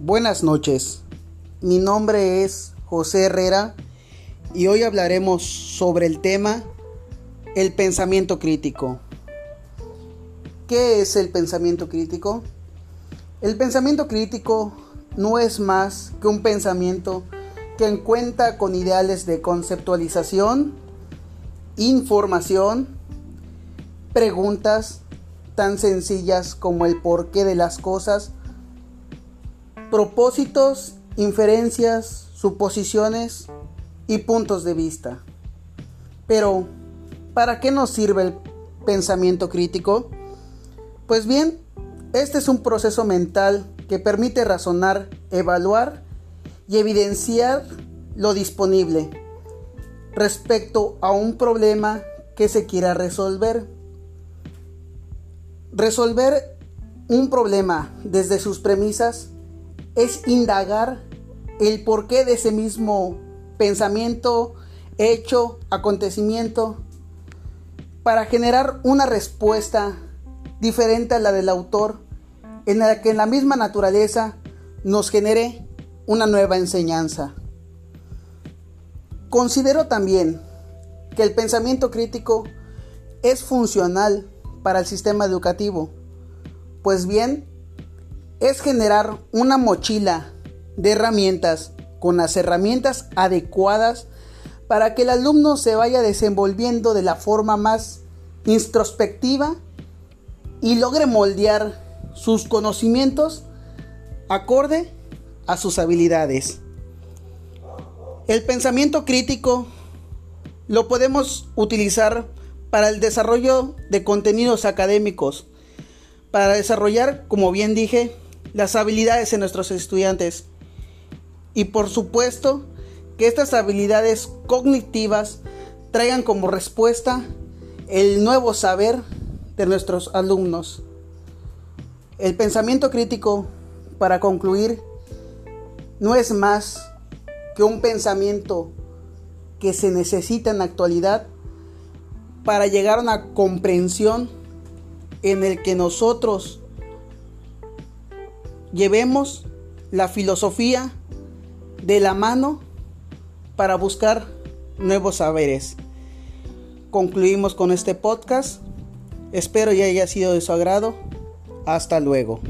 Buenas noches, mi nombre es José Herrera y hoy hablaremos sobre el tema el pensamiento crítico. ¿Qué es el pensamiento crítico? El pensamiento crítico no es más que un pensamiento que cuenta con ideales de conceptualización, información, preguntas tan sencillas como el porqué de las cosas, propósitos, inferencias, suposiciones y puntos de vista. Pero, ¿para qué nos sirve el pensamiento crítico? Pues bien, este es un proceso mental que permite razonar, evaluar y evidenciar lo disponible respecto a un problema que se quiera resolver. Resolver un problema desde sus premisas es indagar el porqué de ese mismo pensamiento, hecho, acontecimiento, para generar una respuesta diferente a la del autor, en la que la misma naturaleza nos genere una nueva enseñanza. Considero también que el pensamiento crítico es funcional para el sistema educativo, pues bien, es generar una mochila de herramientas con las herramientas adecuadas para que el alumno se vaya desenvolviendo de la forma más introspectiva y logre moldear sus conocimientos acorde a sus habilidades. El pensamiento crítico lo podemos utilizar para el desarrollo de contenidos académicos, para desarrollar, como bien dije, las habilidades de nuestros estudiantes. Y por supuesto que estas habilidades cognitivas traigan como respuesta el nuevo saber de nuestros alumnos. El pensamiento crítico, para concluir, no es más que un pensamiento que se necesita en la actualidad para llegar a una comprensión en el que nosotros llevemos la filosofía de la mano para buscar nuevos saberes. Concluimos con este podcast. Espero ya haya sido de su agrado. Hasta luego.